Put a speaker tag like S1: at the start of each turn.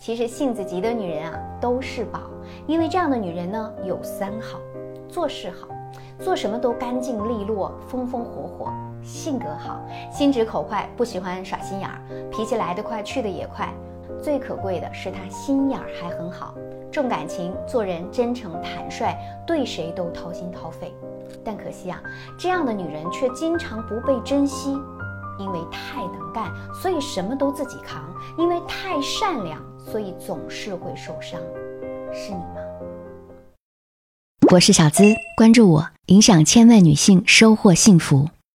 S1: 其实性子急的女人啊都是宝，因为这样的女人呢有三好：做事好，做什么都干净利落、风风火火；性格好，心直口快，不喜欢耍心眼儿，脾气来得快去得也快。最可贵的是她心眼儿还很好，重感情，做人真诚坦率，对谁都掏心掏肺。但可惜啊，这样的女人却经常不被珍惜。因为太能干，所以什么都自己扛；因为太善良，所以总是会受伤。是你吗？
S2: 我是小资，关注我，影响千万女性，收获幸福。